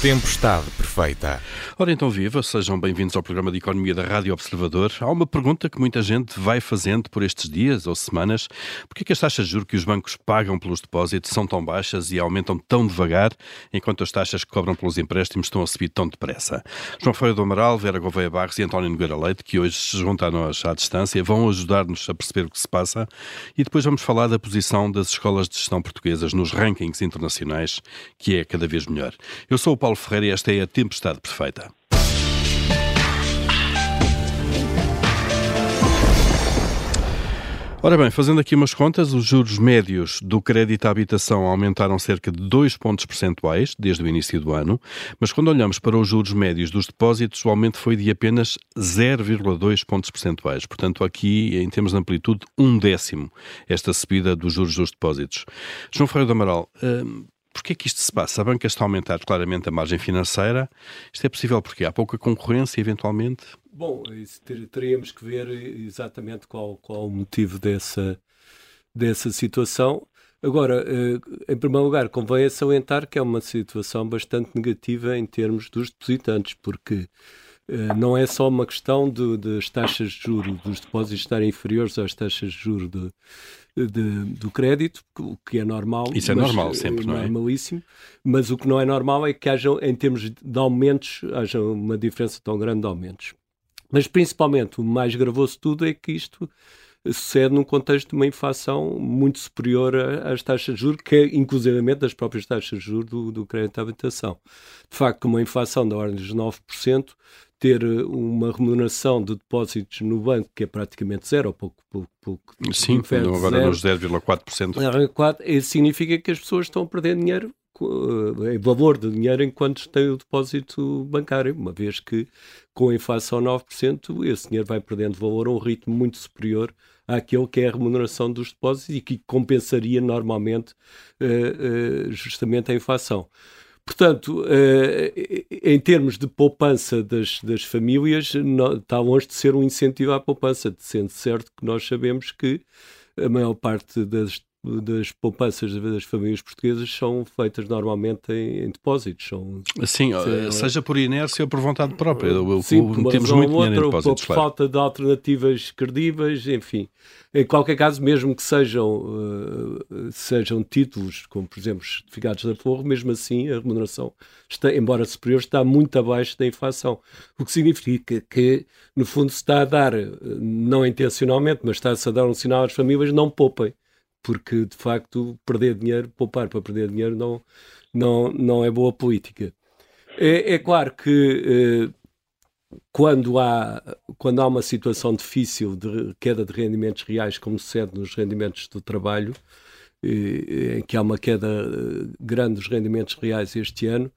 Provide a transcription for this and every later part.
Tempestade perfeita. Ora então viva, sejam bem-vindos ao programa de Economia da Rádio Observador. Há uma pergunta que muita gente vai fazendo por estes dias ou semanas. Por que, é que as taxas de juros que os bancos pagam pelos depósitos são tão baixas e aumentam tão devagar, enquanto as taxas que cobram pelos empréstimos estão a subir tão depressa? João Feio do Amaral, Vera Gouveia Barros e António Nogueira Leite, que hoje se juntam a nós à distância, vão ajudar-nos a perceber o que se passa e depois vamos falar da posição das escolas de gestão portuguesas nos rankings internacionais, que é cada vez melhor. Eu sou o Paulo Ferreira e esta é a Tempestade Perfeita. Ora bem, fazendo aqui umas contas, os juros médios do crédito à habitação aumentaram cerca de 2 pontos percentuais desde o início do ano, mas quando olhamos para os juros médios dos depósitos, o aumento foi de apenas 0,2 pontos percentuais. Portanto, aqui, em termos de amplitude, um décimo esta subida dos juros dos depósitos. João Ferreira do Amaral, hum, Porquê é que isto se passa? A banca está a aumentar claramente a margem financeira. Isto é possível porque há pouca concorrência, eventualmente? Bom, teríamos que ver exatamente qual, qual o motivo dessa, dessa situação. Agora, eh, em primeiro lugar, convém salientar que é uma situação bastante negativa em termos dos depositantes, porque eh, não é só uma questão de, das taxas de juros dos depósitos estarem inferiores às taxas de juros de, de, do crédito, o que é normal. Isso é normal, sempre, não é? Normalíssimo. Mas o que não é normal é que haja, em termos de aumentos, haja uma diferença tão grande de aumentos. Mas principalmente o mais gravoso de tudo é que isto sucede num contexto de uma inflação muito superior às taxas de juros, que é inclusivamente das próprias taxas de juros do, do crédito à habitação. De facto, uma inflação da ordem dos 9%, ter uma remuneração de depósitos no banco que é praticamente zero, ou pouco, pouco, pouco Sim, agora nos 0,4%. Isso significa que as pessoas estão a perder dinheiro em eh, valor de dinheiro enquanto têm o depósito bancário, uma vez que com a inflação 9%, esse dinheiro vai perdendo valor a um ritmo muito superior àquele que é a remuneração dos depósitos e que compensaria normalmente uh, justamente a inflação. Portanto, em termos de poupança das, das famílias, está longe de ser um incentivo à poupança, sendo certo que nós sabemos que a maior parte das das poupanças das famílias portuguesas são feitas normalmente em, em depósitos. São, Sim, se, seja por inércia ou por vontade própria. Sim, por temos muito outra, dinheiro em depósitos. Por claro. falta de alternativas credíveis, enfim. Em qualquer caso, mesmo que sejam, uh, sejam títulos, como por exemplo certificados de aforro, mesmo assim a remuneração, está, embora superior, está muito abaixo da inflação. O que significa que, no fundo, se está a dar, eh, não intencionalmente, mas está-se a dar um sinal às famílias, não poupem porque de facto perder dinheiro, poupar para perder dinheiro não, não, não é boa política. É, é claro que eh, quando, há, quando há uma situação difícil de queda de rendimentos reais, como sucede nos rendimentos do trabalho, em que há uma queda eh, grande dos rendimentos reais este ano,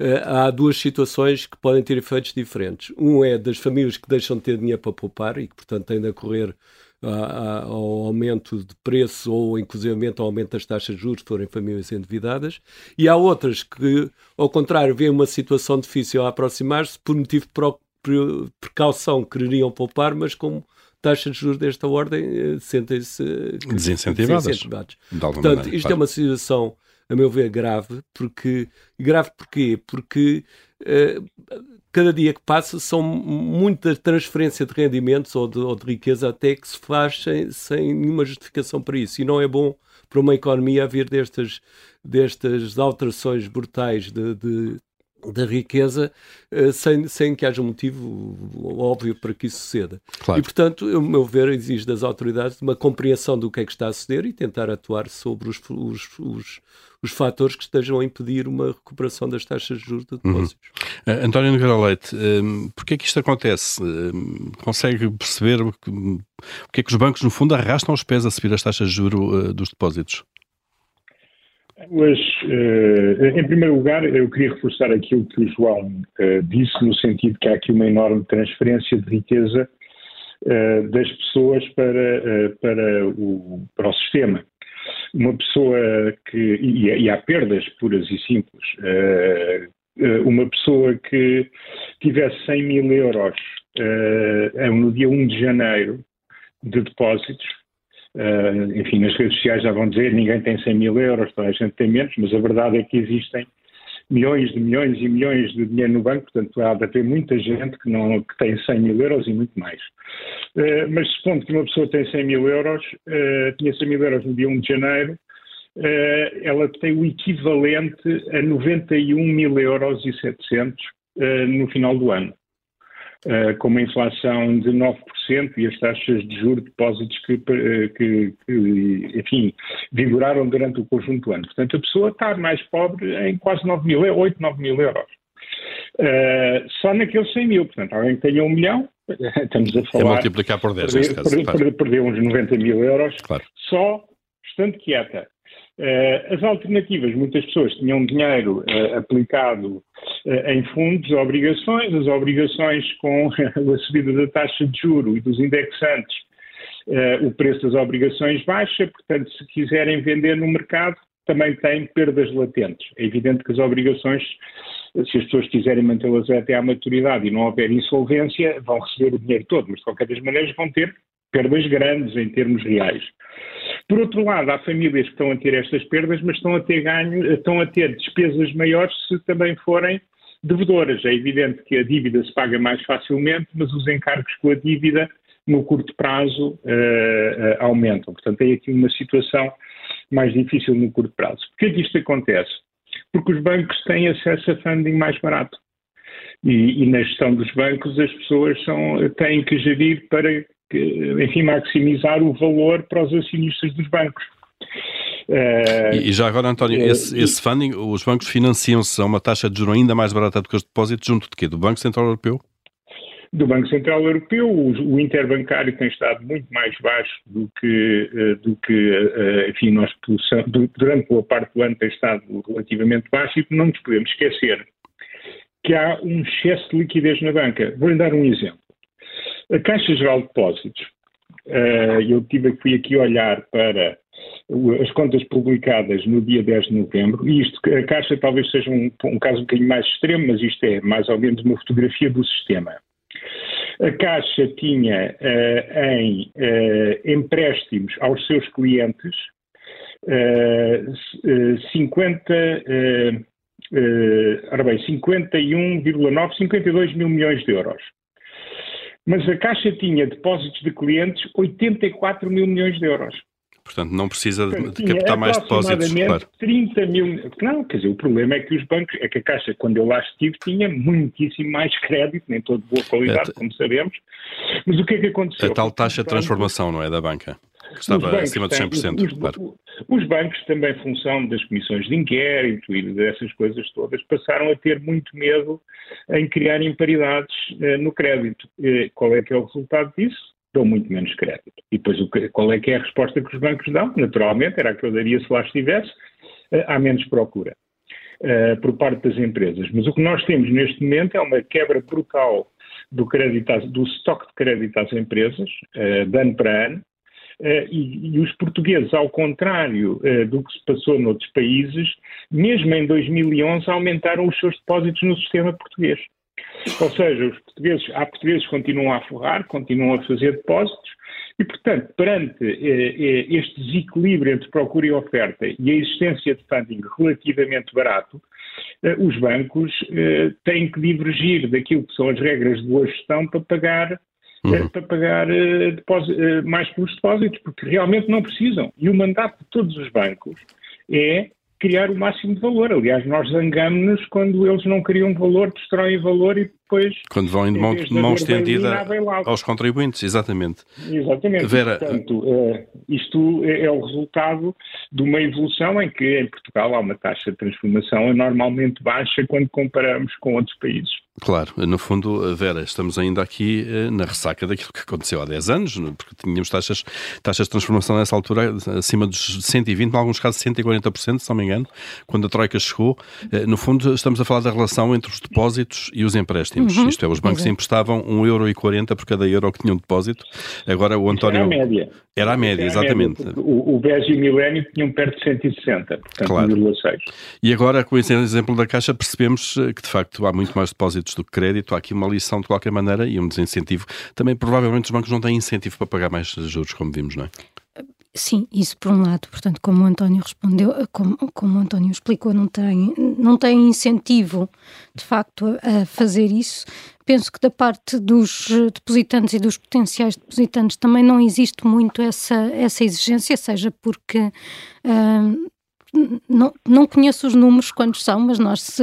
eh, há duas situações que podem ter efeitos diferentes. Um é das famílias que deixam de ter dinheiro para poupar e que, portanto, têm de correr ao aumento de preço ou inclusivamente ao aumento das taxas de juros forem famílias endividadas, e há outras que, ao contrário, veem uma situação difícil a aproximar-se por motivo de precaução quereriam poupar, mas como taxas de juros desta ordem eh, sentem-se desincentivadas. desincentivados. Portanto, maneira, isto é claro. é uma situação, a meu ver, grave, porque grave porquê? Porque uh, cada dia que passa são muita transferência de rendimentos ou de, ou de riqueza até que se faz sem, sem, nenhuma justificação para isso. E não é bom para uma economia haver destas, destas alterações brutais de, de da riqueza eh, sem, sem que haja um motivo óbvio para que isso suceda. Claro. E, portanto, o meu ver, exige das autoridades uma compreensão do que é que está a suceder e tentar atuar sobre os, os, os, os fatores que estejam a impedir uma recuperação das taxas de juros de depósitos. Uhum. Uh, António Nogueira Leite, uh, porquê é que isto acontece? Uh, consegue perceber que, porque é que os bancos, no fundo, arrastam os pés a subir as taxas de juros dos depósitos? Mas, em primeiro lugar, eu queria reforçar aquilo que o João disse, no sentido que há aqui uma enorme transferência de riqueza das pessoas para, para, o, para o sistema uma pessoa que. E, há perdas puras e simples. Uma pessoa que tivesse 100 mil euros no dia 1 de janeiro de depósitos, uh, enfim, nas redes sociais já vão dizer ninguém tem 100 mil euros, toda a gente tem menos, mas a verdade é que existem milhões de milhões e milhões de dinheiro no banco, portanto há de haver muita gente que, não, que tem 100 mil euros e muito mais. Uh, mas supondo que uma pessoa tem 100 mil euros, uh, tinha 100 mil euros no dia 1 de janeiro, uh, ela tem o equivalente a 91 mil euros e 700 no final do ano. Uh, com uma inflação de 9% e as taxas de juros de depósitos que, que, que, enfim, vigoraram durante o conjunto do ano. Portanto, a pessoa está mais pobre em quase 9 mil, 8, 9 mil euros. Uh, só naqueles 100 mil. Portanto, alguém que tenha um milhão, estamos a falar... É multiplicar por 10, perder, caso, perder, claro. perder, uns 90 mil euros, claro. só estando quieta. Uh, as alternativas, muitas pessoas tinham dinheiro uh, aplicado uh, em fundos, obrigações, as obrigações com a subida da taxa de juro e dos indexantes, o preço das obrigações baixa, portanto, se quiserem vender no mercado, também têm perdas latentes. É evidente que as obrigações, se as pessoas quiserem mantê-las até à maturidade e não houver insolvência, vão receber o dinheiro todo, mas de qualquer das maneiras vão ter perdas grandes em termos reais. Por outro lado, há famílias que estão a ter estas perdas, mas estão a ter ganho, estão a ter despesas maiores se também forem devedoras. É evidente que a dívida se paga mais facilmente, mas os encargos com a dívida no curto prazo uh, uh, aumentam. Portanto, tem aqui uma situação mais difícil no curto prazo. Por é que isto acontece? Porque os bancos têm acesso a funding mais barato. E, e na gestão dos bancos as pessoas são, têm que gerir para que, enfim, maximizar o valor para os acionistas dos bancos. Uh, e, já agora, António, uh, esse, esse, funding, os bancos financiam-se a uma taxa de juros ainda mais barata do que os depósitos, junto de quê? Do Banco Central Europeu? Do Banco Central Europeu, o, o interbancário tem estado muito mais baixo do que, uh, do que enfim, nós, durante boa parte do ano tem estado relativamente baixo e não nos podemos esquecer que há um excesso de liquidez na banca. Vou-lhe dar um exemplo. A Caixa Geral de Depósitos, uh, eu tive, fui aqui olhar para as contas publicadas no dia 10 de novembro, e isto, a Caixa talvez seja um, um caso um bocadinho mais extremo, mas isto é mais ou menos uma fotografia do sistema. A Caixa tinha uh, em uh, empréstimos aos seus clientes uh, 50, ora bem, 51,9, 52 mil milhões de euros. Mas a Caixa tinha depósitos de clientes 84 mil milhões de euros. Portanto, não precisa de, de captar mais depósitos. Claro. 30 mil. Não, quer dizer, o problema é que os bancos, é que a Caixa, quando eu lá estive, tinha muitíssimo mais crédito, nem todo de boa qualidade, é, como sabemos. Mas o que é que aconteceu? A tal taxa de transformação, não é? Da banca que estava acima dos 100%. Têm, os, claro. os bancos, também em função das comissões de inquérito e dessas coisas todas, passaram a ter muito medo em criar imparidades eh, no crédito. Eh, qual é que é o resultado disso? Dão muito menos crédito. E depois, o, qual é que é a resposta que os bancos dão? Naturalmente, era a que eu daria se lá estivesse, eh, há menos procura. Uh, por parte das empresas. Mas o que nós temos neste momento é uma quebra brutal do, crédito, do estoque de crédito às empresas, uh, de ano para ano, e, e, os portugueses, ao contrário uh, do que se passou noutros países, mesmo em 2011 aumentaram os seus depósitos no sistema português. Ou seja, os portugueses, há portugueses que continuam a forrar, continuam a fazer depósitos, e, portanto, perante uh, este desequilíbrio entre procura e oferta e a existência de funding relativamente barato, os bancos têm que divergir daquilo que são as regras de boa gestão para pagar uhum. para pagar uh, mais pelos depósitos, porque realmente não precisam. E o mandato de todos os bancos é criar o máximo de valor. Aliás, nós zangamos-nos quando eles não criam valor, destroem valor e depois. Quando vão em mão, mão estendida aos contribuintes, exatamente. Exatamente. Vera... Portanto, isto é, é, o resultado de uma evolução em que em Portugal há uma taxa de transformação anormalmente baixa quando comparamos com outros países. Claro, no fundo, Vera, estamos ainda aqui eh, na ressaca daquilo que aconteceu há 10 anos, porque tínhamos taxas, taxas de transformação nessa altura acima dos 120, em alguns casos 140%, se não me engano, quando a Troika chegou. Eh, no fundo, estamos a falar da relação entre os depósitos e os empréstimos. Uhum. Isto é, os bancos Exato. emprestavam 1,40€ por cada euro que tinham de depósito. Agora o António... Era a média. Era a média, exatamente. A média, o, o BES e o Milênio tinham perto de 160, portanto claro. 1,6. E agora, com esse exemplo da Caixa, percebemos eh, que de facto há muito mais depósitos do que crédito. Há aqui uma lição de qualquer maneira e um desincentivo. Também provavelmente os bancos não têm incentivo para pagar mais juros, como vimos, não é? Sim, isso por um lado, portanto, como o António respondeu, como, como o António explicou, não tem, não tem incentivo de facto a fazer isso. Penso que da parte dos depositantes e dos potenciais depositantes também não existe muito essa, essa exigência, seja porque uh, não, não conheço os números quantos são, mas nós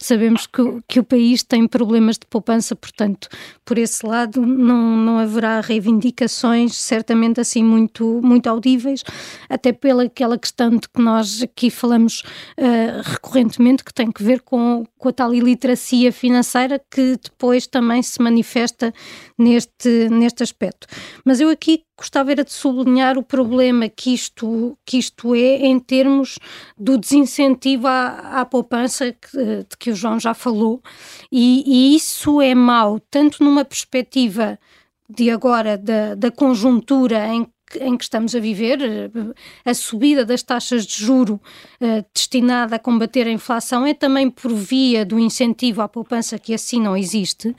sabemos que, que, o país tem problemas de poupança, portanto, por esse lado não, não haverá reivindicações certamente assim muito, muito audíveis, até pela aquela questão de que nós aqui falamos uh, recorrentemente, que tem que ver com, com a tal iliteracia financeira que depois também se manifesta neste, neste aspecto. Mas eu aqui gostava era de sublinhar o problema que isto, que isto é em termos do desincentivo à, à poupança que, de que o João já falou, e, e isso é mau, tanto numa perspectiva de agora da, da conjuntura em em que estamos a viver, a subida das taxas de juro uh, destinada a combater a inflação é também por via do incentivo à poupança que assim não existe,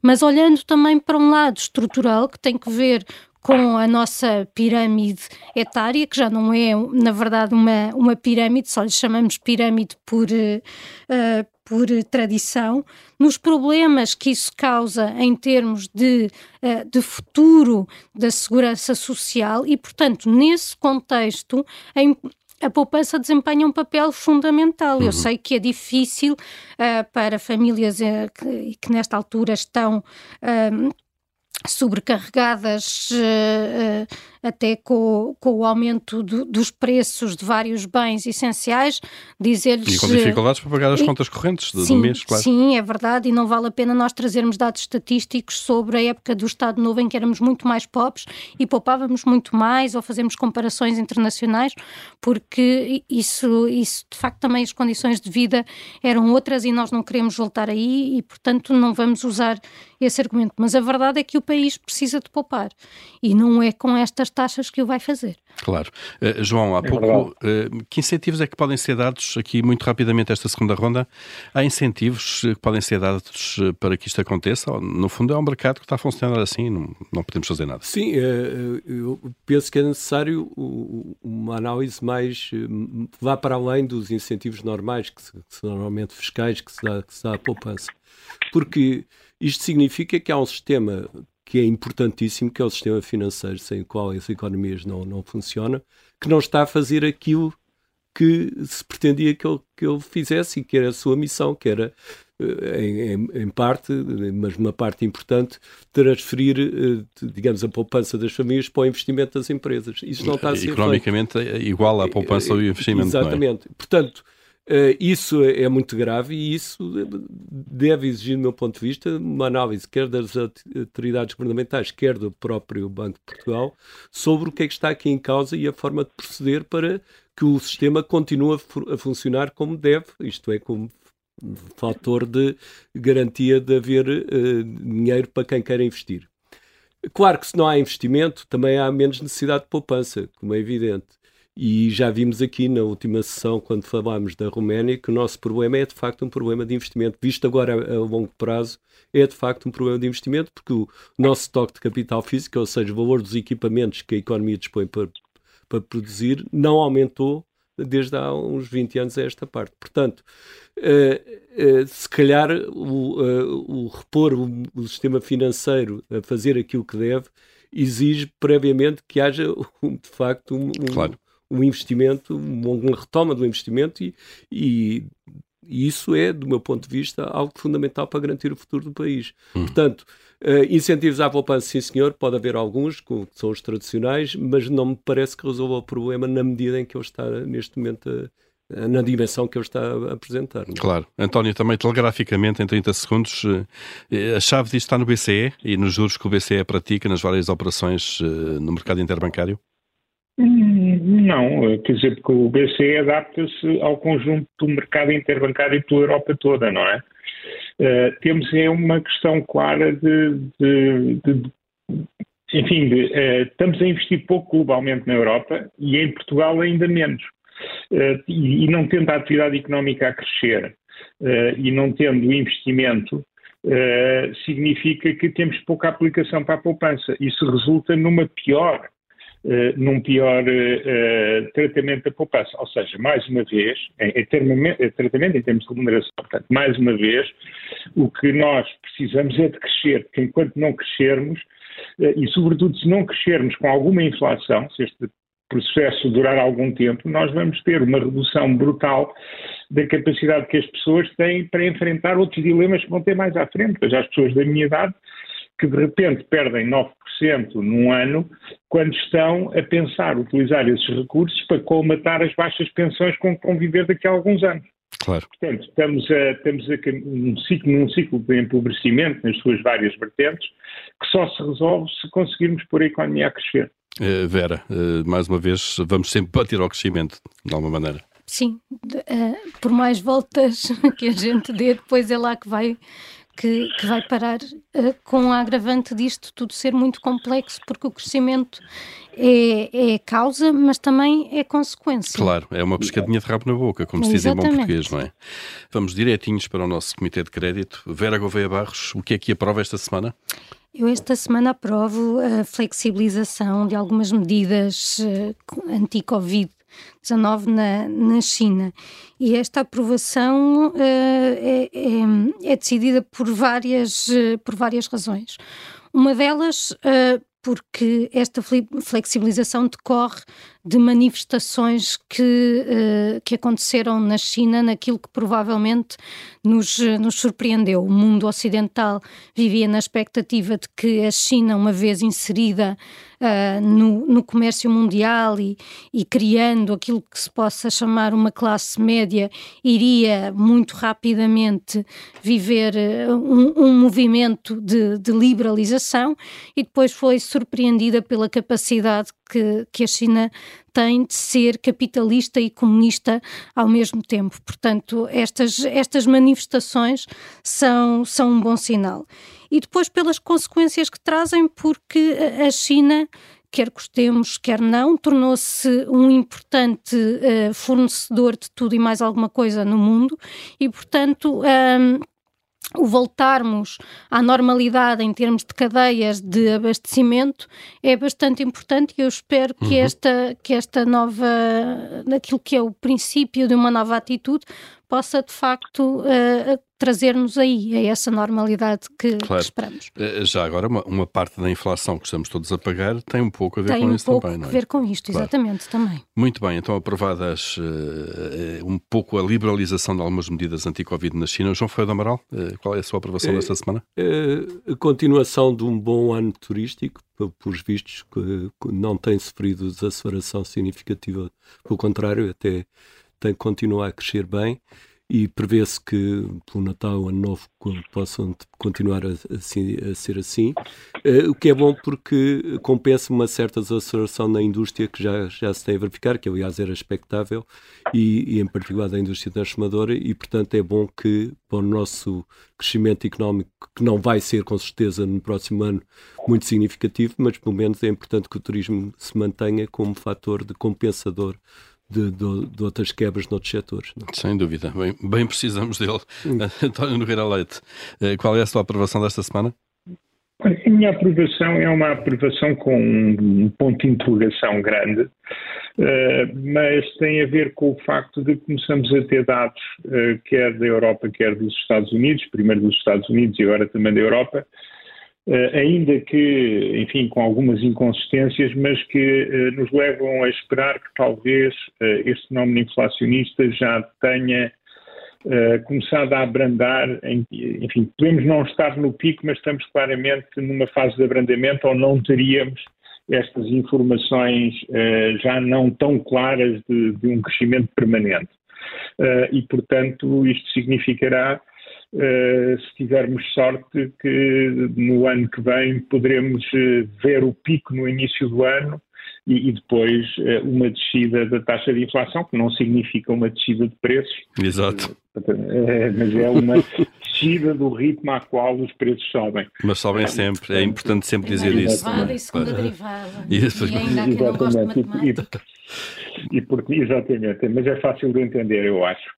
mas olhando também para um lado estrutural que tem que ver com a nossa pirâmide etária, que já não é, na verdade, uma, uma pirâmide, só lhe chamamos pirâmide por, uh, por tradição, nos problemas que isso causa em termos de, uh, de futuro da segurança social e, portanto, nesse contexto, em, a poupança desempenha um papel fundamental. Uhum. Eu sei que é difícil uh, para famílias que, que, nesta altura estão. Sobrecarregadas uh, uh, até com, com o aumento do, dos preços de vários bens essenciais, dizer-lhes... E com dificuldades para pagar as e, contas correntes do, sim, do mês, claro. Sim, é verdade, e não vale a pena nós trazermos dados estatísticos sobre a época do Estado Novo em que éramos muito mais pobres e poupávamos muito mais, ou fazemos comparações internacionais, porque isso, isso, de facto, também as condições de vida eram outras e nós não queremos voltar aí e, portanto, não vamos usar esse argumento. Mas a verdade é que o país precisa de poupar e não é com estas taxas que o vai fazer. Claro. Uh, João, há é pouco, uh, que incentivos é que podem ser dados aqui muito rapidamente esta segunda ronda? Há incentivos que podem ser dados para que isto aconteça? No fundo é um mercado que está a funcionar assim, não, não podemos fazer nada. Sim, uh, eu penso que é necessário uma análise mais vá para além dos incentivos normais, que, se, que se, normalmente fiscais, que se dá, que se dá à poupança. Porque isto significa que há um sistema que é importantíssimo, que é o sistema financeiro, sem o qual as economias não, não funcionam, que não está a fazer aquilo que se pretendia que ele, que ele fizesse e que era a sua missão, que era, eh, em, em, parte, mas uma parte importante, transferir, eh, digamos, a poupança das famílias para o investimento das empresas. Isso não está a ser Economicamente feito. é igual à poupança ao investimento. Exatamente. É? Portanto, isso é muito grave e isso deve exigir, do meu ponto de vista, uma análise quer das autoridades governamentais, quer do próprio Banco de Portugal, sobre o que é que está aqui em causa e a forma de proceder para que o sistema continue a, a funcionar como deve, isto é, como fator de garantia de haver uh, dinheiro para quem quer investir. Claro que se não há investimento, também há menos necessidade de poupança, como é evidente. E já vimos aqui na última sessão, quando falámos da Roménia, que o nosso problema é de facto um problema de investimento. Visto agora a, longo prazo, é de facto um problema de investimento, porque o nosso estoque de capital físico, ou seja, o valor dos equipamentos que a economia dispõe para, para produzir, não aumentou desde há uns 20 anos a esta parte. Portanto, uh, uh, se calhar o, uh, o repor o, o, sistema financeiro a fazer aquilo que deve exige previamente que haja de facto um, claro um investimento, uma retoma do investimento e, e, e, isso é, do meu ponto de vista, algo fundamental para garantir o futuro do país. Hum. Portanto, uh, incentivos à poupança, sim senhor, pode haver alguns, que são os tradicionais, mas não me parece que resolva o problema na medida em que ele está neste momento a na dimensão que ele está a apresentar. Não? É? Claro. António, também telegraficamente, em 30 segundos, eh, a chave disto está no BCE e nos juros que o BCE pratica nas várias operações eh, no mercado interbancário? Não, quer dizer, porque o BCE adapta-se ao conjunto do mercado interbancário pela Europa toda, não é? Uh, temos é uma questão clara de, de, de enfim, de, uh, estamos a investir pouco globalmente na Europa e em Portugal ainda menos. Uh, e, e, não tendo a atividade económica a crescer e não tendo investimento, significa que temos pouca aplicação para a poupança. Isso resulta numa pior num pior uh, tratamento da poupança. Ou seja, mais uma vez, em, tratamento em termos de remuneração, portanto, mais uma vez, o que nós precisamos é de crescer, porque enquanto não crescermos, e sobretudo se não crescermos com alguma inflação, se este processo durar algum tempo, nós vamos ter uma redução brutal da capacidade que as pessoas têm para enfrentar outros dilemas que vão ter mais à frente. Pois as pessoas da minha idade que de repente perdem 9% num ano, quando estão a pensar utilizar esses recursos para colmatar as baixas pensões com que vão viver daqui a alguns anos. Claro. Portanto, estamos, a, estamos a, num, ciclo, num ciclo de empobrecimento nas suas várias vertentes, que só se resolve se conseguirmos pôr a economia a crescer. Uh, Vera, uh, mais uma vez, vamos sempre bater ao crescimento, de alguma maneira. Sim, uh, por mais voltas que a gente dê, depois é lá que vai que, que vai parar uh, com a agravante disto tudo ser muito complexo, porque o crescimento é, é causa, mas também é consequência. Claro, é uma pescadinha de rabo na boca, como se diz em bom português, não é? Vamos direitinhos para o nosso Comitê de Crédito. Vera Gouveia Barros, o que é que aprova esta semana? Eu esta semana aprovo a flexibilização de algumas medidas uh, anti-Covid 19 na, na China. E esta aprovação uh, é, é, é, decidida por várias, uh, por várias razões. Uma delas, uh, porque esta flexibilização decorre de manifestações que, uh, que aconteceram na China, naquilo que provavelmente nos, nos surpreendeu. O mundo ocidental vivia na expectativa de que a China, uma vez inserida uh, no, no comércio mundial e, e criando aquilo que se possa chamar uma classe média, iria muito rapidamente viver uh, um, um, movimento de, de liberalização e depois foi surpreendida pela capacidade que, que a China tem de ser capitalista e comunista ao mesmo tempo. Portanto, estas, estas manifestações são, são um bom sinal. E depois pelas consequências que trazem, porque a China quer gostemos, quer não, tornou-se um importante uh, fornecedor de tudo e mais alguma coisa no mundo e, portanto, um, o voltarmos à normalidade em termos de cadeias de abastecimento é bastante importante e eu espero que, uhum. esta, que esta nova, daquilo que é o princípio de uma nova atitude, possa de facto uh, trazer-nos aí a essa normalidade que, claro. que, esperamos. Eh, já agora, uma, uma, parte da inflação que estamos todos a pagar tem um pouco a ver tem com um isso também, não é? Tem um pouco a ver com isto, claro. exatamente, também. Muito bem, então aprovadas uh, um pouco a liberalização de algumas medidas anti-Covid na China. João Feio do Amaral, uh, qual é a sua aprovação é, desta semana? É a continuação de um bom ano turístico, por vistos, que não tem sofrido desaceleração significativa, pelo contrário, até tem continua a crescer bem e prevê-se que pelo Natal, Ano Novo, possam continuar a, a, a ser assim, uh, o que é bom porque compensa uma certa desaceleração na indústria que já, já se tem a verificar, que aliás era expectável, e, e em particular da indústria transformadora, e portanto é bom que para o nosso crescimento económico, que não vai ser com certeza no próximo ano muito significativo, mas pelo menos é importante que o turismo se mantenha como fator de compensador de, de, de, outras quebras noutros setores. Não? Sem dúvida, bem, bem precisamos dele. António Nogueira Leite, eh, qual é a sua aprovação desta semana? A minha aprovação é uma aprovação com um ponto de interrogação grande, uh, mas tem a ver com o facto de que começamos a ter dados, uh, quer da Europa, quer dos Estados Unidos, primeiro dos Estados Unidos e agora também da Europa, ainda que, enfim, com algumas inconsistências, mas que uh, nos levam a esperar que talvez uh, este fenómeno inflacionista já tenha começado a abrandar. Enfim, podemos não estar no pico, mas estamos claramente numa fase de abrandamento ou não teríamos estas informações já não tão claras de, de um crescimento permanente. e, portanto, isto significará Uh, se tivermos sorte, que no ano que vem poderemos uh, ver o pico no início do ano e, e depois uh, uma descida da taxa de inflação, que não significa uma descida de preços. Exato. É, mas é uma descida do ritmo a qual os preços sobem. Mas sobem sempre, é importante sempre dizer isso. Derivada e segunda derivada. Isso. E ainda aqui não gosto de matemática. E, porque, exatamente, mas é fácil de entender, eu acho.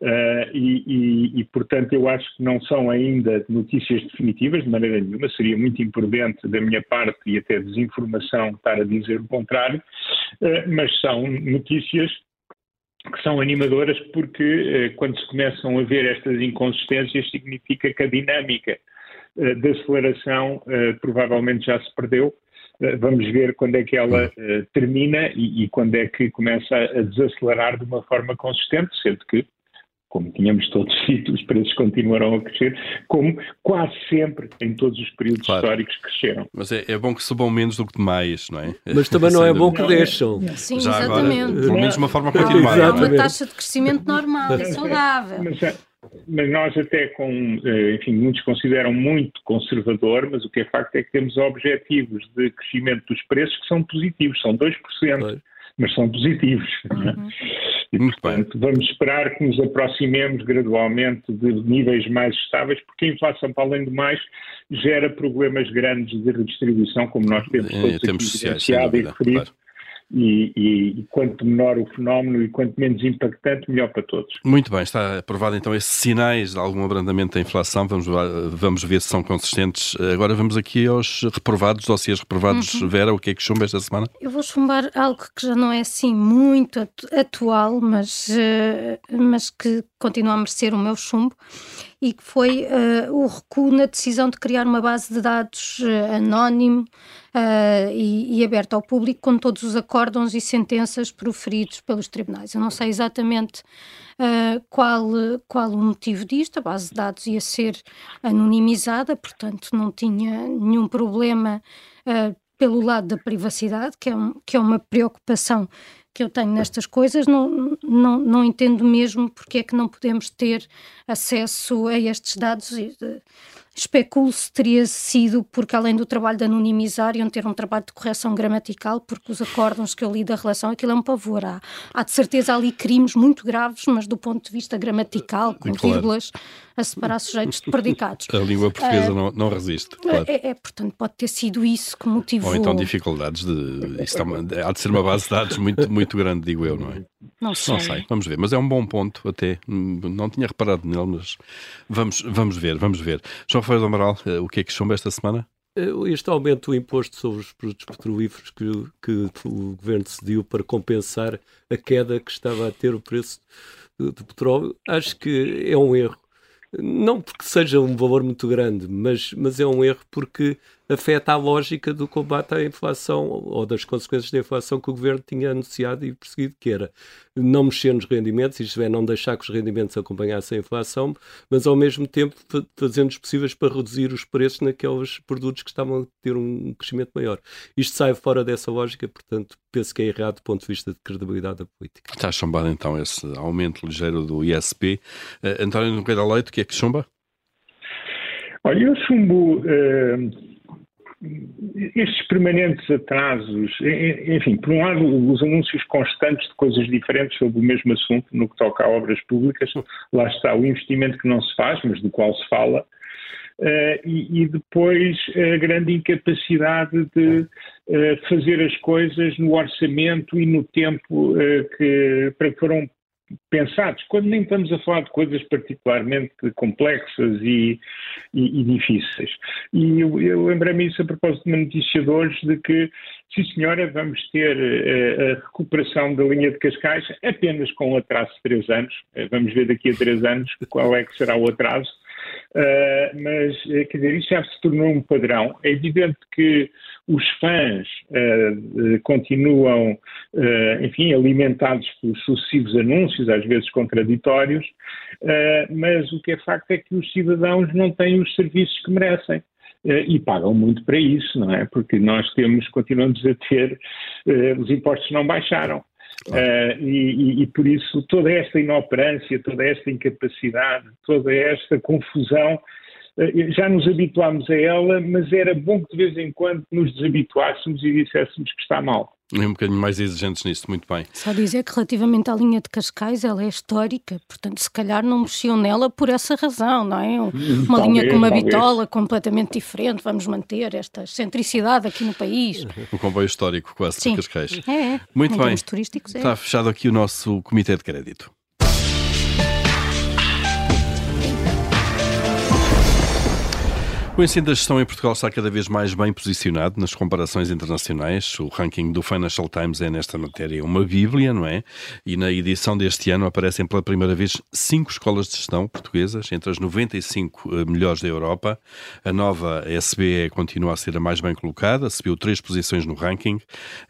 Uh, e, e, e, portanto, eu acho que não são ainda notícias definitivas, de maneira nenhuma. Seria muito imprudente da minha parte e até desinformação estar a dizer o contrário, uh, mas são notícias que são animadoras porque uh, quando se começam a ver estas inconsistências significa que a dinâmica da aceleração provavelmente já se perdeu. Eh, vamos ver quando é que ela uh, termina e, e, quando é que começa a desacelerar de uma forma consistente, sendo que, como tínhamos todos dito, os preços continuarão a crescer, como quase sempre em todos os períodos claro. históricos cresceram. Mas é, é, bom que subam menos do que mais, não é? Mas também não é bom que deixam. Sim, Já exatamente. Agora, pelo menos de uma forma continuada. É uma taxa de crescimento normal e saudável. Mas, mas nós até com, eh, enfim, muitos consideram muito conservador, mas o que é facto é que temos objetivos de crescimento dos preços que são positivos, são 2%, Foi. Mas são positivos. É? Uhum. E, portanto, vamos esperar que nos aproximemos gradualmente de níveis mais estáveis, porque a inflação, para além do mais, gera problemas grandes de redistribuição, como nós temos é, todos aqui sociais, e referido. Claro e, e, e, quanto menor o fenómeno e quanto menos impactante, melhor para todos. Muito bem, está aprovado então esses sinais de algum abrandamento da inflação, vamos, vamos ver se são consistentes. Agora vamos aqui aos reprovados, dossiês reprovados. Uhum. Vera, o que é que chumba esta semana? Eu vou chumbar algo que já não é assim muito atual, mas, eh, mas que continua a merecer o meu chumbo e que foi uh, o recuo na decisão de criar uma base de dados uh, anónimo uh, e, e aberta ao público com todos os acórdãos e sentenças proferidos pelos tribunais. Eu não sei exatamente qual, qual o motivo disto, a base de dados ia ser anonimizada, portanto não tinha nenhum problema pelo lado da privacidade, que é, um, que é uma preocupação que eu tenho nestas coisas, não, não, não entendo mesmo porque é que não podemos ter acesso a estes dados. Especulo se teria sido porque, além do trabalho de anonimizar, iam ter um trabalho de correção gramatical, porque os acórdãos que eu li da relação, aquilo é um pavor. Há, há de certeza ali crimes muito graves, mas do ponto de vista gramatical, com claro. vírgulas, a separar sujeitos de predicados. A língua portuguesa uh, não, não resiste. Claro. É, é, portanto, pode ter sido isso que motivou. Ou então dificuldades de. Isso há de ser uma base de dados muito, muito grande, digo eu, não é? Não sei. Não sei, vamos ver. Mas é um bom ponto até. Não tinha reparado nele, mas vamos, vamos ver, vamos ver. João Do Amaral, eh, o que é que chumba esta semana? Eh, este aumento do imposto sobre os produtos petrolíferos que, que o governo decidiu para compensar a queda que estava a ter o preço do petróleo, acho que é um erro. Não porque seja um valor muito grande, mas, mas é um erro porque afeta a lógica do combate à inflação ou das consequências da inflação que o governo tinha anunciado e perseguido, que era não mexer nos rendimentos, isto é, não deixar que os rendimentos acompanhassem a inflação, mas ao mesmo tempo fazendo-os possíveis para reduzir os preços naqueles produtos que estavam a ter um crescimento maior. Isto sai fora dessa lógica, portanto, penso que é errado do ponto de vista de credibilidade da política. Está chumbado então esse aumento ligeiro do ISP. Uh, António Nogueira Leite, o que é que chumba? Olha, eu chumbo. Uh estes permanentes atrasos, enfim, por um lado, os anúncios constantes de coisas diferentes sobre o mesmo assunto no que toca a obras públicas, lá está o investimento que não se faz, mas do qual se fala, Uh, e, e, depois a grande incapacidade de uh, fazer as coisas no orçamento e no tempo uh, que, para que foram pensados, quando nem estamos a falar de coisas particularmente complexas e, e, e difíceis. E eu, eu lembrei-me isso a propósito de uma notícia de hoje, de que, sim senhora, vamos ter uh, a recuperação da linha de Cascais apenas com um atraso de três anos. Uh, vamos ver daqui a três anos qual é que será o atraso. Uh, mas, quer dizer, isso já se tornou um padrão. É evidente que os fãs uh, continuam, uh, enfim, alimentados pelos sucessivos anúncios, às vezes contraditórios, mas o que é facto é que os cidadãos não têm os serviços que merecem. e pagam muito para isso, não é? Porque nós temos, continuamos a ter, os impostos não baixaram. Uh, e, e, por isso toda esta inoperância, toda esta incapacidade, toda esta confusão eh, já nos habituámos a ela, mas era bom que de vez em quando nos desabituássemos e disséssemos que está mal. E um bocadinho mais exigentes nisso, muito bem. Só dizer que relativamente à linha de Cascais, ela é histórica, portanto, se calhar não mexiam nela por essa razão, não é? Uma talvez, linha com uma talvez. bitola completamente diferente, vamos manter esta excentricidade aqui no país. O comboio histórico quase Sim. de Cascais. É, é. Muito em bem. termos turísticos, é. Está fechado aqui o nosso comitê de crédito. O ensino da gestão em Portugal está cada vez mais bem posicionado nas comparações internacionais. O ranking do Financial Times é nesta matéria uma bíblia, não é? E na edição deste ano aparecem pela primeira vez cinco escolas de gestão portuguesas, entre as 95 melhores da Europa. A nova SBE continua a ser a mais bem colocada, subiu três posições no ranking,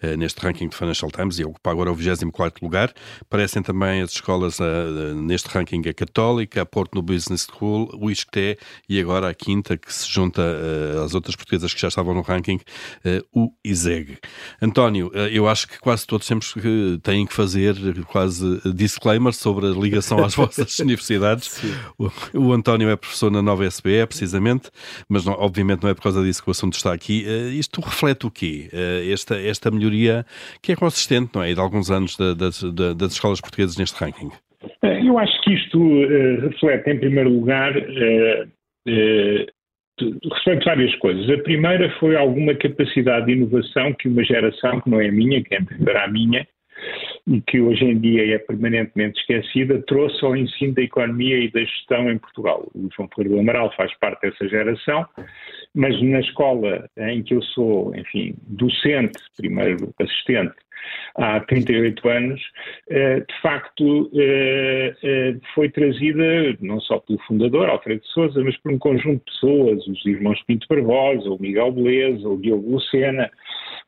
eh, neste ranking do Financial Times, e ocupa agora o 24º lugar. Aparecem também as escolas eh, neste ranking a Católica, a Porto no Business School, o ISCTE e agora a quinta, que se junta uh, às outras portuguesas que já estavam no ranking, uh, o ISEG. António, uh, eu acho que quase todos temos que têm que fazer quase disclaimer sobre a ligação às vossas universidades. O, o, António é professor na nova SBE, precisamente, mas não, obviamente não é por causa disso que o assunto está aqui. isto reflete o quê? esta, esta melhoria que é consistente, não é? De alguns anos da, da, das escolas portuguesas neste ranking. Eu acho que isto reflete, em primeiro lugar, reflete várias coisas. A primeira foi alguma capacidade de inovação que uma geração, que não é minha, que é à minha, e que hoje em dia é permanentemente esquecida, trouxe ao ensino da economia e da gestão em Portugal. O João Ferreira do Amaral faz parte dessa geração, mas na escola em que eu sou, enfim, docente, primeiro assistente, há 38 anos, de facto foi trazida não só pelo fundador, Alfredo Souza, mas por um conjunto de pessoas, os irmãos Pinto Barbosa, o Miguel Beleza, o Diogo Lucena,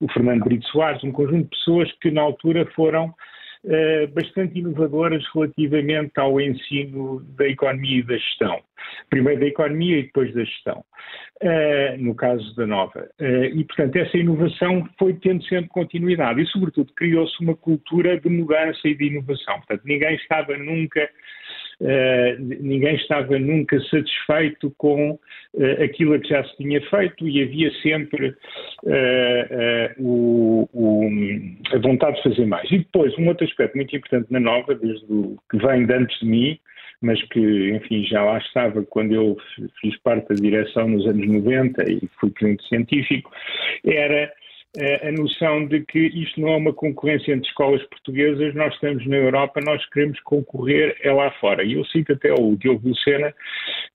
o Fernando Brito Soares, um conjunto de pessoas que na altura foram Uh, bastante inovadoras relativamente ao ensino da economia e da gestão. Primeiro da economia e depois da gestão, uh, no caso da Nova. Uh, e, portanto, essa inovação foi tendo sempre continuidade e, sobretudo, criou-se uma cultura de mudança e de inovação. Portanto, ninguém estava nunca. Ninguém estava nunca satisfeito com aquilo que já se tinha feito e havia sempre o, o, a vontade de fazer mais. E depois, um outro aspecto muito importante na Nova, desde o que vem de antes de mim, mas que, enfim, já lá estava quando eu fiz parte da direção nos anos 90 e fui presidente científico, era a noção de que isto não é uma concorrência entre escolas portuguesas, nós estamos na Europa, nós queremos concorrer é lá fora. E eu cito até o Diogo Lucena,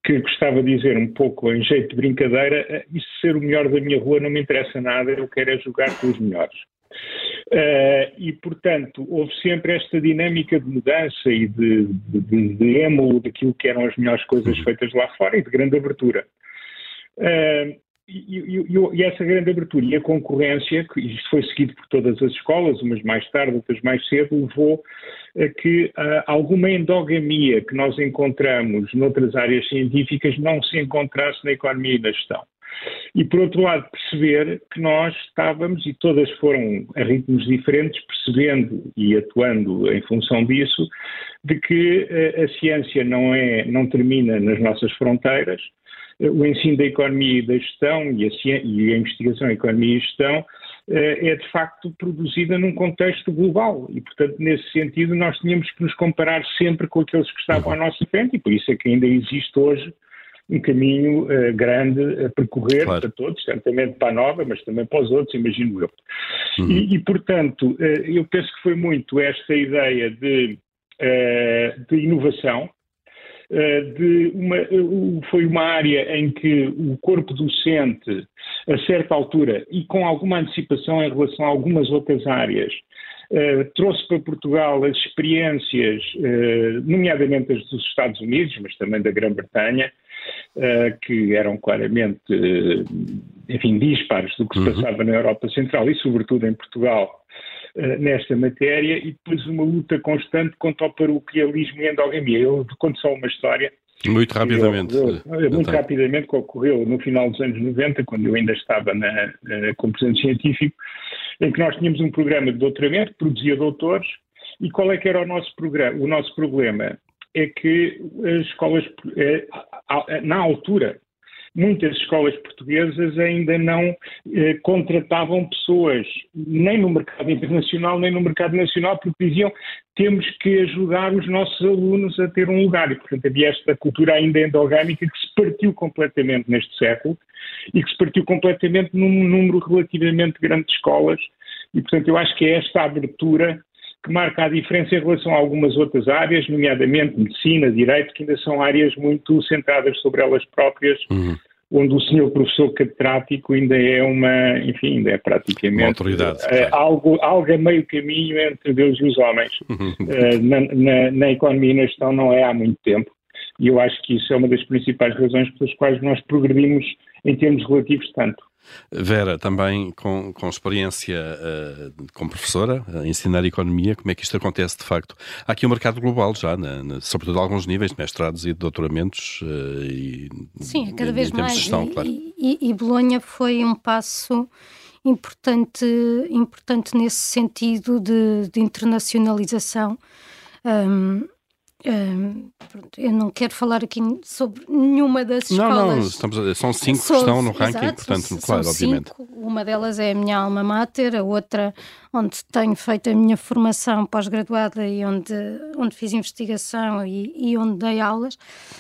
que gostava de dizer um pouco em jeito de brincadeira, isso ser o melhor da minha rua não me interessa nada, eu quero é jogar com os melhores. Uh, e, portanto, houve sempre esta dinâmica de mudança e de, de, de, daquilo que eram as melhores coisas feitas lá fora e de grande abertura. Uh, e, e, e, essa grande abertura e a concorrência, que isto foi seguido por todas as escolas, umas mais tarde, outras mais cedo, levou a que uh, alguma endogamia que nós encontramos noutras áreas científicas não se encontrasse na economia e na gestão. E, por outro lado, perceber que nós estávamos, e todas foram a ritmos diferentes, percebendo e atuando em função disso, de que uh, a ciência não, é, não termina nas nossas fronteiras, o ensino da economia e da gestão e a, e a investigação em economia e gestão é de facto produzida num contexto global e, portanto, nesse sentido, nós tínhamos que nos comparar sempre com aqueles que estavam à nossa frente e por isso é que ainda existe hoje um caminho uh, grande a percorrer claro. para todos, certamente para a nova, mas também para os outros, imagino eu. Uhum. E, e, portanto, uh, eu penso que foi muito esta ideia de, uh, de inovação, de uma, foi uma área em que o corpo docente, a certa altura, e com alguma antecipação em relação a algumas outras áreas, Uh, trouxe para Portugal as experiências, uh, nomeadamente as dos Estados Unidos, mas também da Grã-Bretanha, uh, que eram claramente, enfim, dispares do que se Uhum. passava na Europa Central e, sobretudo, em Portugal, nesta matéria, e depois uma luta constante contra o paroquialismo e a endogamia. Eu conto só uma história. Muito rapidamente. Ocorreu, muito rapidamente, que ocorreu no final dos anos 90, quando eu ainda estava na, na, como presidente científico, em que nós tínhamos um programa de doutoramento, que produzia doutores, e qual é que era o nosso, programa, o nosso problema? É que as escolas, na altura, muitas escolas portuguesas ainda não eh, contratavam pessoas, nem no mercado internacional, nem no mercado nacional, porque diziam temos que ajudar os nossos alunos a ter um lugar. E, portanto, havia esta cultura ainda endogâmica que se partiu completamente neste século e que se partiu completamente num número relativamente grande de escolas. E, portanto, eu acho que é esta abertura que marca a diferença em relação a algumas outras áreas, nomeadamente medicina, direito, que ainda são áreas muito centradas sobre elas próprias. Uhum onde o senhor professor catedrático ainda é uma, enfim, ainda é praticamente uma autoridade, é, algo, algo a meio caminho entre Deus e os homens. uh, na, na, na, economia e na gestão não é há muito tempo. E eu acho que isso é uma das principais razões pelas quais nós progredimos em termos relativos tanto. Vera, também com, com experiência uh, como professora, a ensinar economia, como é que isto acontece de facto? Há aqui um mercado global já, na, na, sobretudo a alguns níveis de mestrados e de doutoramentos. Uh, e, Sim, cada vez mais. Gestão, e, claro. e, e Bolonha foi um passo importante, importante nesse sentido de, de internacionalização. Um, eu não quero falar aqui sobre nenhuma das escolas. Não, não, estamos são cinco que estão no ranking, exato, portanto, claro, cinco. obviamente. Uma delas é a minha alma mater, a outra onde tenho feito a minha formação pós-graduada e onde, onde fiz investigação e, e onde dei aulas.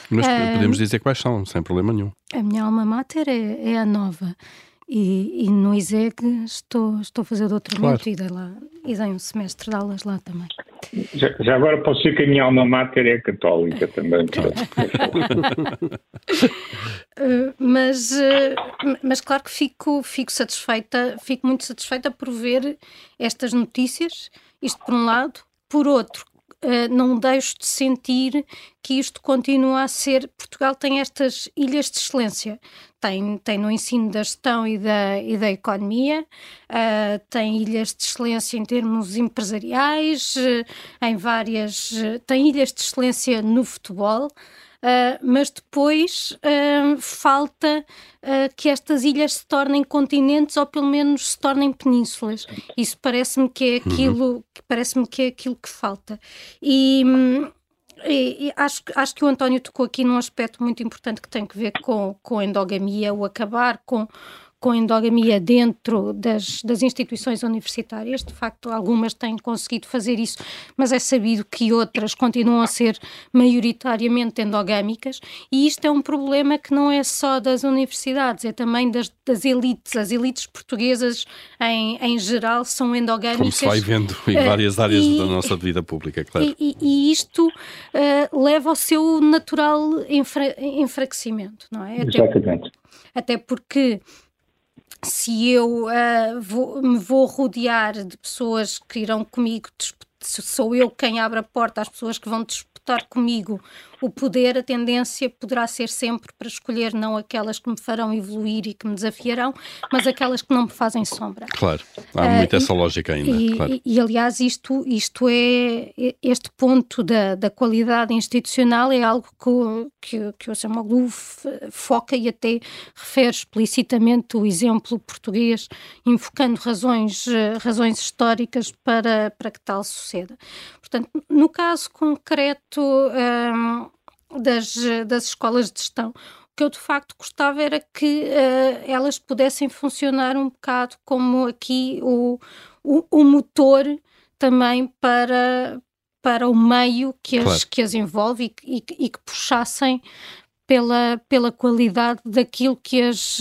Mas podemos dizer quais são, sem problema nenhum. A minha alma mater é, é a nova. E, e, no ISEG estou, estou a fazer doutoramento claro. e, dei lá, e dei um semestre de aulas lá também. Já, já agora posso dizer que a minha alma mater é católica também. uh, mas, uh, mas claro que fico, fico satisfeita, fico muito satisfeita por ver estas notícias, isto por um lado, por outro, Uh, não deixo de sentir que isto continua a ser. Portugal tem estas ilhas de excelência tem, tem no ensino da gestão e da, e da economia, uh, tem ilhas de excelência em termos empresariais, uh, em várias. Tem ilhas de excelência no futebol. Mas depois falta que estas ilhas se tornem continentes ou pelo menos se tornem penínsulas. Isso parece-me que é uhum. aquilo, uhum. parece-me que é aquilo que falta. E, e, e acho, acho que o António tocou aqui num aspecto muito importante que tem que ver com, com a endogamia, o acabar com com endogamia dentro das, das instituições universitárias. De facto, algumas têm conseguido fazer isso, mas é sabido que outras continuam a ser maioritariamente endogâmicas, e isto é um problema que não é só das universidades, é também das, das elites. As elites portuguesas, em, em geral, são endogâmicas. Como se vai vendo em várias uh, áreas e, da nossa vida pública, claro. E, e isto uh, leva ao seu natural enfra enfraquecimento, não é? Até, Exatamente. Até porque se eu uh, vou, me vou rodear de pessoas que irão comigo, sou eu quem abre a porta às pessoas que vão disputar comigo o poder, a tendência poderá ser sempre para escolher não aquelas que me farão evoluir e que me desafiarão, mas aquelas que não me fazem sombra. Claro, há uh, muito essa lógica ainda. E, claro. e, e, aliás, isto, isto é, este ponto da, da qualidade institucional é algo que, que, que o Samuel foca e até refere explicitamente o exemplo português, invocando razões, razões históricas para, para que tal suceda. Portanto, no caso concreto, um, das, das escolas de gestão. O que eu de facto gostava era que uh, elas pudessem funcionar um bocado como aqui o, o, o motor também para, para o meio que as, claro. que as envolve e, e, e, que puxassem pela, pela qualidade daquilo que as,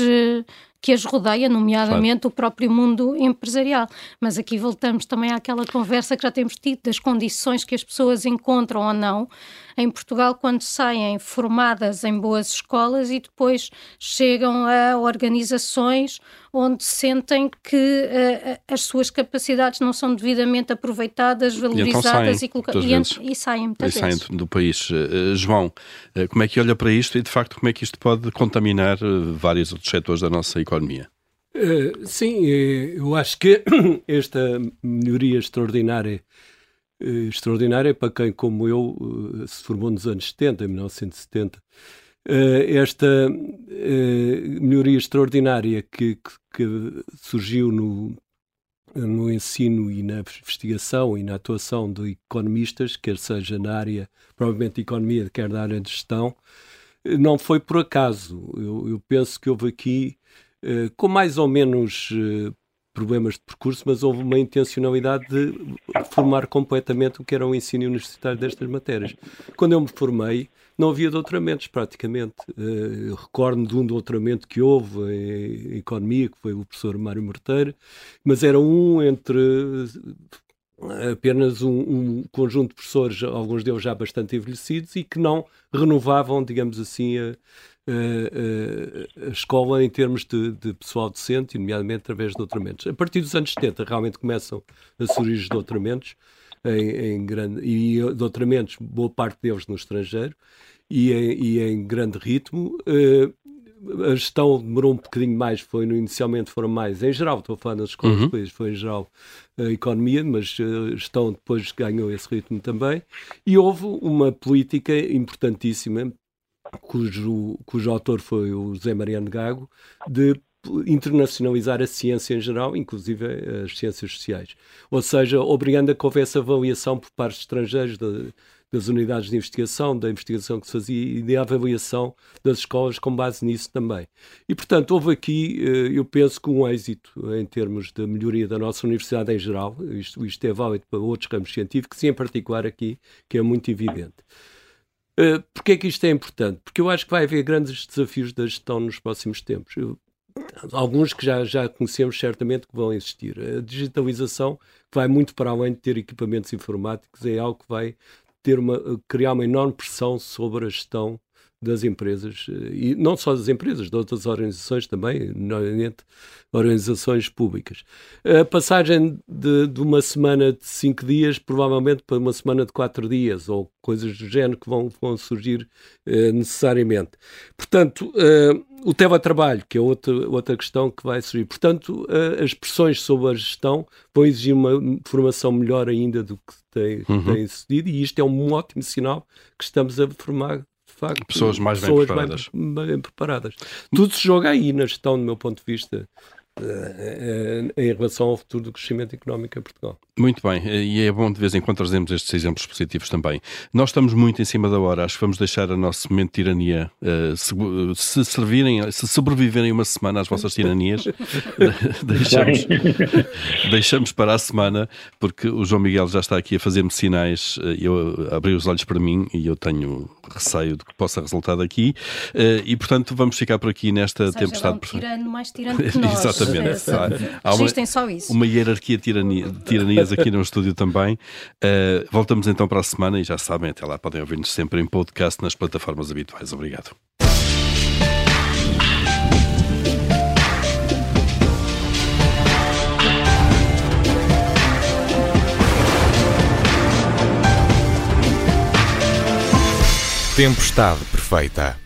que as rodeia, nomeadamente claro. o próprio mundo empresarial. Mas aqui voltamos também àquela conversa que já temos tido das condições que as pessoas encontram ou não em Portugal quando saem formadas em boas escolas e depois chegam a organizações onde sentem que uh, as suas capacidades não são devidamente aproveitadas, valorizadas e, então colocadas. E, e, saem muitas e saem do país. Uh, João, uh, como é que olha para isto e de facto como é que isto pode contaminar vários outros setores da nossa economia? sim, eu acho que esta melhoria extraordinária extraordinária para quem, como eu, se formou nos anos 70, em 1970. Esta melhoria extraordinária que, que surgiu no, no ensino e na investigação e na atuação de economistas, quer seja na área, provavelmente de economia, quer na área de gestão, não foi por acaso. Eu, eu penso que houve aqui, com mais ou menos problemas de percurso, mas houve uma intencionalidade de formar completamente o que era o ensino universitário destas matérias. Quando eu me formei, não havia doutoramentos praticamente. Eu recordo de um doutoramento que houve em economia, que foi o professor Mário Morteiro, mas era um entre apenas um, um, conjunto de professores, alguns deles já bastante envelhecidos, e que não renovavam, digamos assim, a, a, a, a escola em termos de, de, pessoal docente, nomeadamente através de doutoramentos. A partir dos anos 70 realmente começam a surgir os doutoramentos, em, em grande, e doutoramentos, boa parte deles no estrangeiro, e em, e em grande ritmo. Uh, a gestão demorou um bocadinho mais, foi no, inicialmente foram mais, em geral, estou a falar nas escolas uhum. depois, foi em geral a economia, mas a gestão depois ganhou esse ritmo também. E houve uma política importantíssima, cujo, cujo autor foi o José Mariano Gago, de internacionalizar a ciência em geral, inclusive as ciências sociais. Ou seja, obrigando a que houvesse avaliação por parte de estrangeiros de, das unidades de investigação, da investigação que se fazia e da avaliação das escolas com base nisso também. E, portanto, houve aqui, eh, eu penso que um êxito em termos de melhoria da nossa universidade em geral, isto, isto é válido para outros ramos científicos e em particular aqui, que é muito evidente. Uh, Porquê é que isto é importante? Porque eu acho que vai haver grandes desafios da gestão nos próximos tempos. Alguns que já, já conhecemos certamente que vão existir. A digitalização vai muito para além de ter equipamentos informáticos, é algo que vai ter uma, criar uma enorme pressão sobre a gestão das empresas, e não só das empresas, de outras organizações também, normalmente organizações públicas. A passagem de, de, uma semana de cinco dias, provavelmente para uma semana de quatro dias, ou coisas do género que vão, vão surgir eh, necessariamente. Portanto, eh, o teletrabalho, que é outra, outra questão que vai surgir. Portanto, uh, as pressões sobre a gestão vão exigir uma formação melhor ainda do que tem, uhum. tem sucedido, e isto é um ótimo sinal que estamos a formar facto, pessoas mais bem preparadas. Bem, bem preparadas. Tudo se joga aí na gestão, do meu ponto de vista. Eh, em relação ao futuro do crescimento económico em Portugal. Muito bem, e é bom de vez em quando trazermos estes exemplos positivos também. Nós estamos muito em cima da hora, acho que vamos deixar a nosso momento de tirania. Eh, se, servirem, se sobreviverem uma semana às vossas tiranias, deixamos, deixamos para a semana, porque o João Miguel já está aqui a fazer-me sinais, eh, eu abri os olhos para mim e eu tenho receio de que possa resultar daqui, e portanto vamos ficar por aqui nesta seja, tempestade. Um tirano mais tirano que nós. Exatamente. Há uma, só isso. Uma hierarquia de, tirania, de tiranias aqui no estúdio também. Uh, voltamos então para a semana e já sabem, até lá podem ouvir-nos sempre em podcast nas plataformas habituais. Obrigado. Tempestade perfeita.